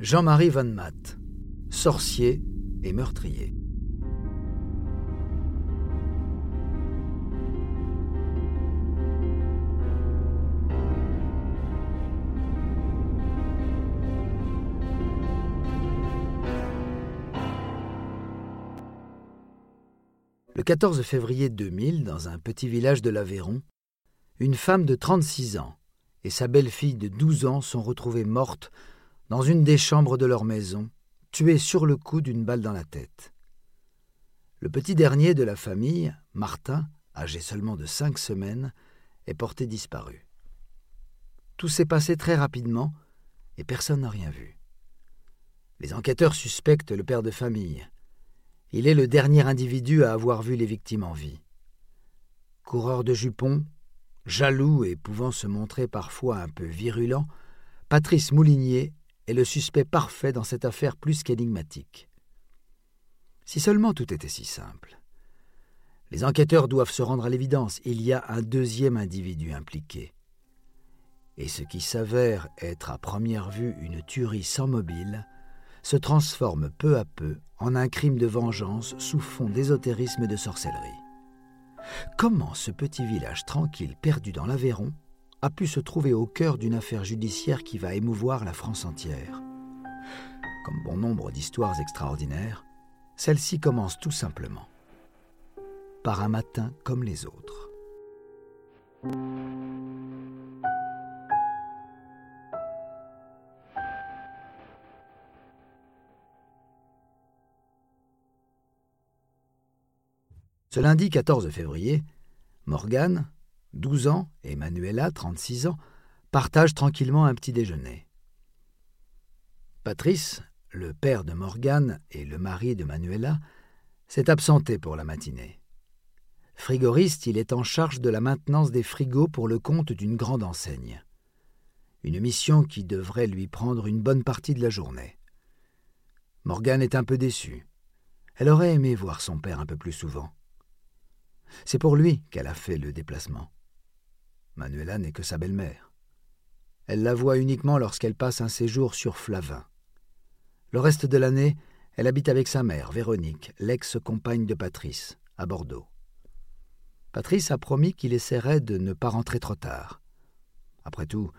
Jean-Marie Van Matt, sorcier et meurtrier. Le 14 février 2000, dans un petit village de l'Aveyron, une femme de 36 ans et sa belle-fille de 12 ans sont retrouvées mortes dans une des chambres de leur maison, tuées sur le coup d'une balle dans la tête. Le petit dernier de la famille, Martin, âgé seulement de cinq semaines, est porté disparu. Tout s'est passé très rapidement et personne n'a rien vu. Les enquêteurs suspectent le père de famille, il est le dernier individu à avoir vu les victimes en vie. Coureur de jupons, jaloux et pouvant se montrer parfois un peu virulent, Patrice Moulinier est le suspect parfait dans cette affaire plus qu'énigmatique. Si seulement tout était si simple. Les enquêteurs doivent se rendre à l'évidence, il y a un deuxième individu impliqué. Et ce qui s'avère être à première vue une tuerie sans mobile se transforme peu à peu en un crime de vengeance sous fond d'ésotérisme et de sorcellerie. Comment ce petit village tranquille perdu dans l'Aveyron a pu se trouver au cœur d'une affaire judiciaire qui va émouvoir la France entière Comme bon nombre d'histoires extraordinaires, celle-ci commence tout simplement par un matin comme les autres. Ce lundi 14 février, Morgane, 12 ans, et Manuela, 36 ans, partagent tranquillement un petit déjeuner. Patrice, le père de Morgane et le mari de Manuela, s'est absenté pour la matinée. Frigoriste, il est en charge de la maintenance des frigos pour le compte d'une grande enseigne. Une mission qui devrait lui prendre une bonne partie de la journée. Morgane est un peu déçue. Elle aurait aimé voir son père un peu plus souvent. C'est pour lui qu'elle a fait le déplacement. Manuela n'est que sa belle-mère. Elle la voit uniquement lorsqu'elle passe un séjour sur Flavin. Le reste de l'année, elle habite avec sa mère, Véronique, l'ex-compagne de Patrice, à Bordeaux. Patrice a promis qu'il essaierait de ne pas rentrer trop tard. Après tout,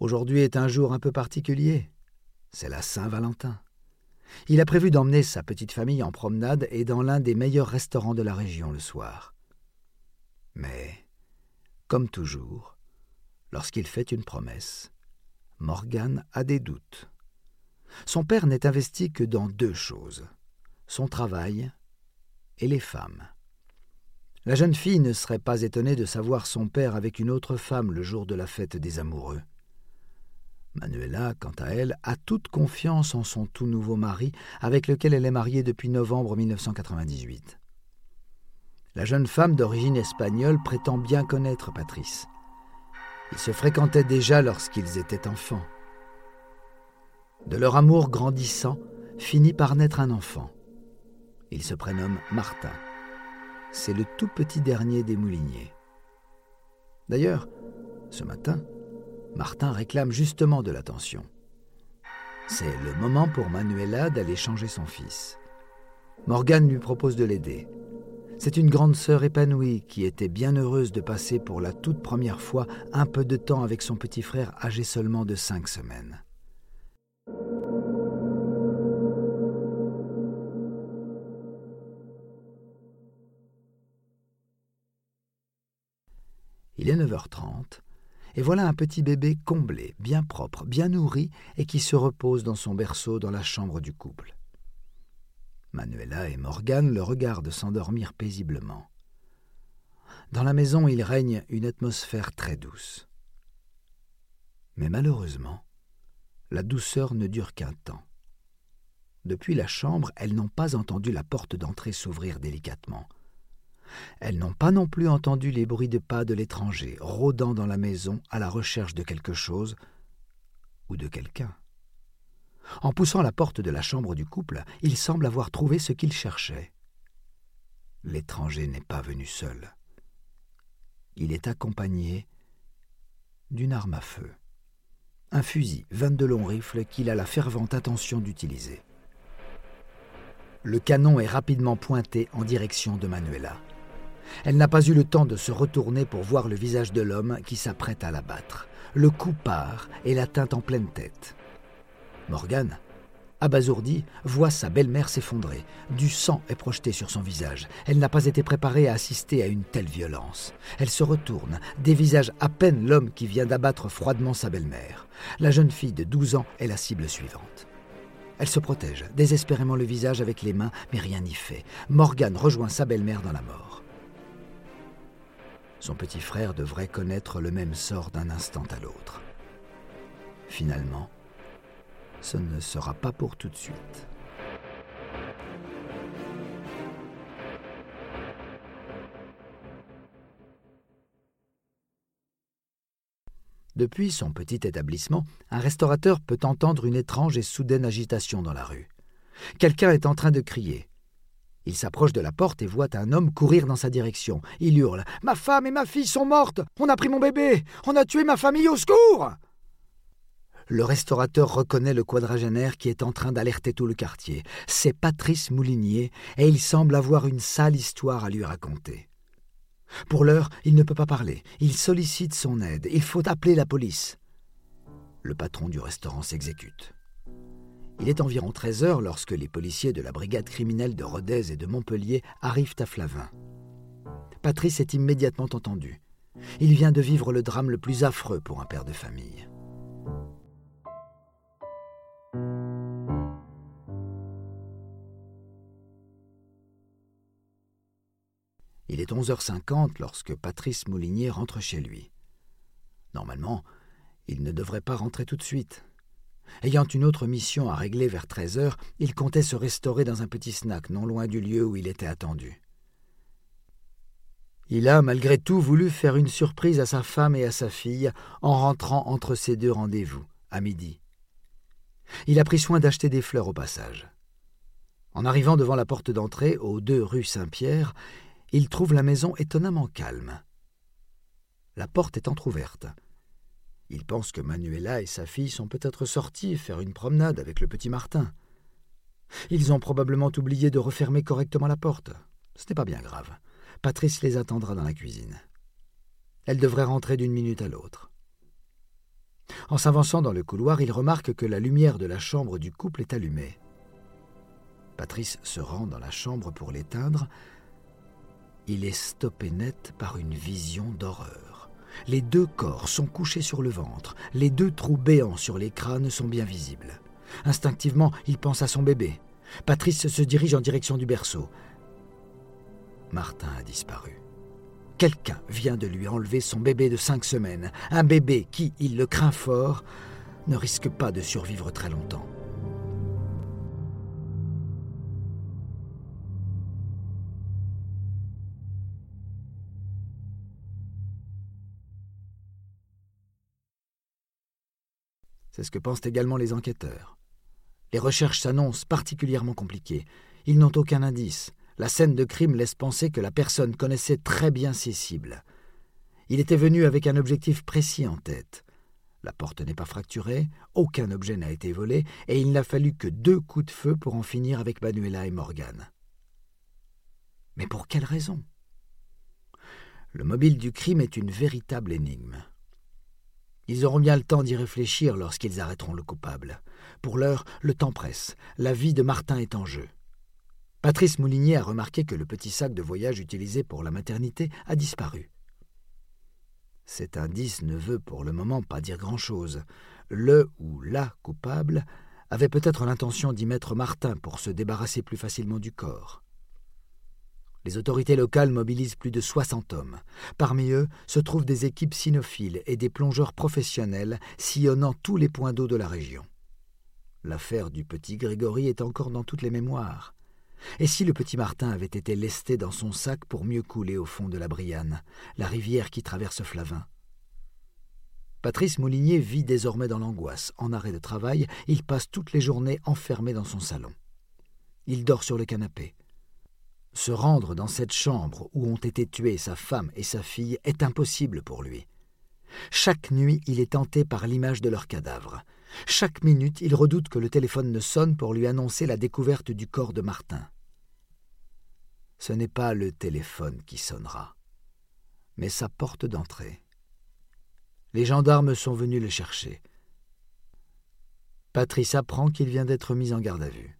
aujourd'hui est un jour un peu particulier. C'est la Saint-Valentin. Il a prévu d'emmener sa petite famille en promenade et dans l'un des meilleurs restaurants de la région le soir. Mais, comme toujours, lorsqu'il fait une promesse, Morgan a des doutes. Son père n'est investi que dans deux choses son travail et les femmes. La jeune fille ne serait pas étonnée de savoir son père avec une autre femme le jour de la fête des amoureux. Manuela, quant à elle, a toute confiance en son tout nouveau mari, avec lequel elle est mariée depuis novembre 1998. La jeune femme d'origine espagnole prétend bien connaître Patrice. Ils se fréquentaient déjà lorsqu'ils étaient enfants. De leur amour grandissant finit par naître un enfant. Il se prénomme Martin. C'est le tout petit dernier des mouliniers. D'ailleurs, ce matin, Martin réclame justement de l'attention. C'est le moment pour Manuela d'aller changer son fils. Morgane lui propose de l'aider. C'est une grande sœur épanouie qui était bien heureuse de passer pour la toute première fois un peu de temps avec son petit frère âgé seulement de cinq semaines. Il est 9h30, et voilà un petit bébé comblé, bien propre, bien nourri, et qui se repose dans son berceau dans la chambre du couple. Manuela et Morgane le regardent s'endormir paisiblement. Dans la maison, il règne une atmosphère très douce. Mais malheureusement, la douceur ne dure qu'un temps. Depuis la chambre, elles n'ont pas entendu la porte d'entrée s'ouvrir délicatement. Elles n'ont pas non plus entendu les bruits de pas de l'étranger rôdant dans la maison à la recherche de quelque chose ou de quelqu'un. En poussant la porte de la chambre du couple, il semble avoir trouvé ce qu'il cherchait. L'étranger n'est pas venu seul. Il est accompagné d'une arme à feu. un fusil 22 longs rifles qu'il a la fervente intention d'utiliser. Le canon est rapidement pointé en direction de Manuela. Elle n'a pas eu le temps de se retourner pour voir le visage de l'homme qui s'apprête à l'abattre. Le coup part et l'atteint en pleine tête. Morgane, abasourdie, voit sa belle-mère s'effondrer. Du sang est projeté sur son visage. Elle n'a pas été préparée à assister à une telle violence. Elle se retourne, dévisage à peine l'homme qui vient d'abattre froidement sa belle-mère. La jeune fille de 12 ans est la cible suivante. Elle se protège, désespérément le visage avec les mains, mais rien n'y fait. Morgane rejoint sa belle-mère dans la mort. Son petit frère devrait connaître le même sort d'un instant à l'autre. Finalement, ce ne sera pas pour tout de suite. Depuis son petit établissement, un restaurateur peut entendre une étrange et soudaine agitation dans la rue. Quelqu'un est en train de crier. Il s'approche de la porte et voit un homme courir dans sa direction. Il hurle Ma femme et ma fille sont mortes On a pris mon bébé On a tué ma famille au secours Le restaurateur reconnaît le quadragénaire qui est en train d'alerter tout le quartier. C'est Patrice Moulinier et il semble avoir une sale histoire à lui raconter. Pour l'heure, il ne peut pas parler. Il sollicite son aide. Il faut appeler la police. Le patron du restaurant s'exécute. Il est environ 13 heures lorsque les policiers de la brigade criminelle de Rodez et de Montpellier arrivent à Flavin. Patrice est immédiatement entendu. Il vient de vivre le drame le plus affreux pour un père de famille. Il est 11h50 lorsque Patrice Moulinier rentre chez lui. Normalement, il ne devrait pas rentrer tout de suite. Ayant une autre mission à régler vers 13 heures, il comptait se restaurer dans un petit snack non loin du lieu où il était attendu. Il a, malgré tout, voulu faire une surprise à sa femme et à sa fille en rentrant entre ces deux rendez-vous, à midi. Il a pris soin d'acheter des fleurs au passage. En arrivant devant la porte d'entrée, aux deux rues Saint-Pierre, il trouve la maison étonnamment calme. La porte est entr'ouverte. Il pense que Manuela et sa fille sont peut-être sortis faire une promenade avec le petit Martin. Ils ont probablement oublié de refermer correctement la porte. Ce n'est pas bien grave. Patrice les attendra dans la cuisine. Elle devrait rentrer d'une minute à l'autre. En s'avançant dans le couloir, il remarque que la lumière de la chambre du couple est allumée. Patrice se rend dans la chambre pour l'éteindre, il est stoppé net par une vision d'horreur. Les deux corps sont couchés sur le ventre, les deux trous béants sur les crânes sont bien visibles. Instinctivement, il pense à son bébé. Patrice se dirige en direction du berceau. Martin a disparu. Quelqu'un vient de lui enlever son bébé de cinq semaines, un bébé qui, il le craint fort, ne risque pas de survivre très longtemps. C'est ce que pensent également les enquêteurs. Les recherches s'annoncent particulièrement compliquées. Ils n'ont aucun indice. La scène de crime laisse penser que la personne connaissait très bien ses cibles. Il était venu avec un objectif précis en tête. La porte n'est pas fracturée, aucun objet n'a été volé, et il n'a fallu que deux coups de feu pour en finir avec Manuela et Morgan. Mais pour quelle raison? Le mobile du crime est une véritable énigme. Ils auront bien le temps d'y réfléchir lorsqu'ils arrêteront le coupable. Pour l'heure, le temps presse. La vie de Martin est en jeu. Patrice Moulinier a remarqué que le petit sac de voyage utilisé pour la maternité a disparu. Cet indice ne veut pour le moment pas dire grand-chose. Le ou la coupable avait peut-être l'intention d'y mettre Martin pour se débarrasser plus facilement du corps. Les autorités locales mobilisent plus de 60 hommes. Parmi eux se trouvent des équipes cynophiles et des plongeurs professionnels sillonnant tous les points d'eau de la région. L'affaire du petit Grégory est encore dans toutes les mémoires. Et si le petit Martin avait été lesté dans son sac pour mieux couler au fond de la Brianne, la rivière qui traverse Flavin? Patrice Moulinier vit désormais dans l'angoisse. En arrêt de travail, il passe toutes les journées enfermé dans son salon. Il dort sur le canapé. Se rendre dans cette chambre où ont été tuées sa femme et sa fille est impossible pour lui. Chaque nuit, il est tenté par l'image de leur cadavre. Chaque minute, il redoute que le téléphone ne sonne pour lui annoncer la découverte du corps de Martin. Ce n'est pas le téléphone qui sonnera, mais sa porte d'entrée. Les gendarmes sont venus le chercher. Patrice apprend qu'il vient d'être mis en garde à vue.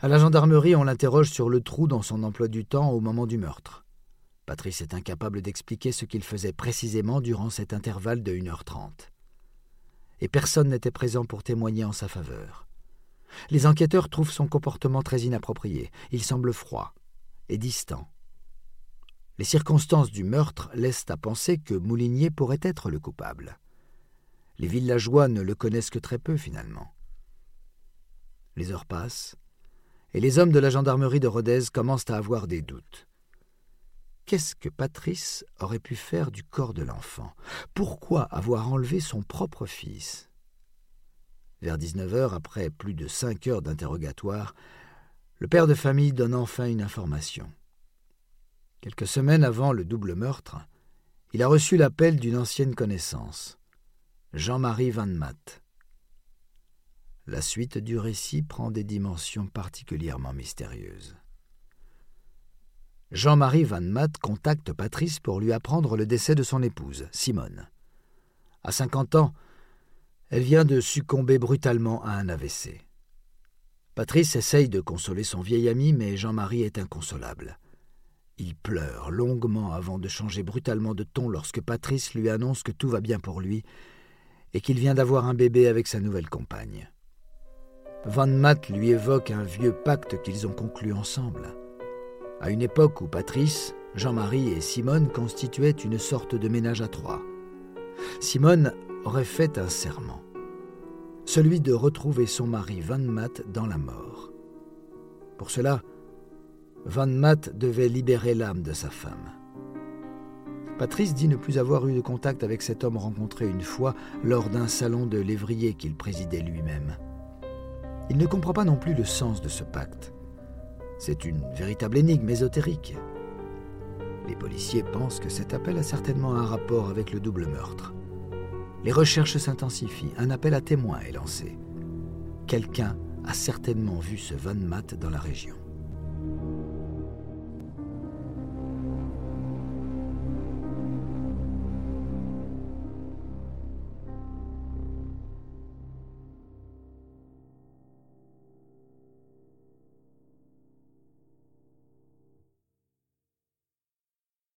À la gendarmerie, on l'interroge sur le trou dans son emploi du temps au moment du meurtre. Patrice est incapable d'expliquer ce qu'il faisait précisément durant cet intervalle de 1h30. Et personne n'était présent pour témoigner en sa faveur. Les enquêteurs trouvent son comportement très inapproprié. Il semble froid et distant. Les circonstances du meurtre laissent à penser que Moulinier pourrait être le coupable. Les villageois ne le connaissent que très peu finalement. Les heures passent, et les hommes de la gendarmerie de Rodez commencent à avoir des doutes. Qu'est-ce que Patrice aurait pu faire du corps de l'enfant? Pourquoi avoir enlevé son propre fils? Vers 19 heures, après plus de cinq heures d'interrogatoire, le père de famille donne enfin une information. Quelques semaines avant le double meurtre, il a reçu l'appel d'une ancienne connaissance, Jean-Marie Van Matt. La suite du récit prend des dimensions particulièrement mystérieuses. Jean-Marie Van Matt contacte Patrice pour lui apprendre le décès de son épouse, Simone. À 50 ans, elle vient de succomber brutalement à un AVC. Patrice essaye de consoler son vieil ami, mais Jean-Marie est inconsolable. Il pleure longuement avant de changer brutalement de ton lorsque Patrice lui annonce que tout va bien pour lui et qu'il vient d'avoir un bébé avec sa nouvelle compagne. Van Matt lui évoque un vieux pacte qu'ils ont conclu ensemble à une époque où Patrice, Jean-Marie et Simone constituaient une sorte de ménage à trois. Simone aurait fait un serment, celui de retrouver son mari Van Matt dans la mort. Pour cela, Van Matt devait libérer l'âme de sa femme. Patrice dit ne plus avoir eu de contact avec cet homme rencontré une fois lors d'un salon de lévrier qu'il présidait lui-même. Il ne comprend pas non plus le sens de ce pacte. C'est une véritable énigme ésotérique. Les policiers pensent que cet appel a certainement un rapport avec le double meurtre. Les recherches s'intensifient, un appel à témoins est lancé. Quelqu'un a certainement vu ce Van Matt dans la région.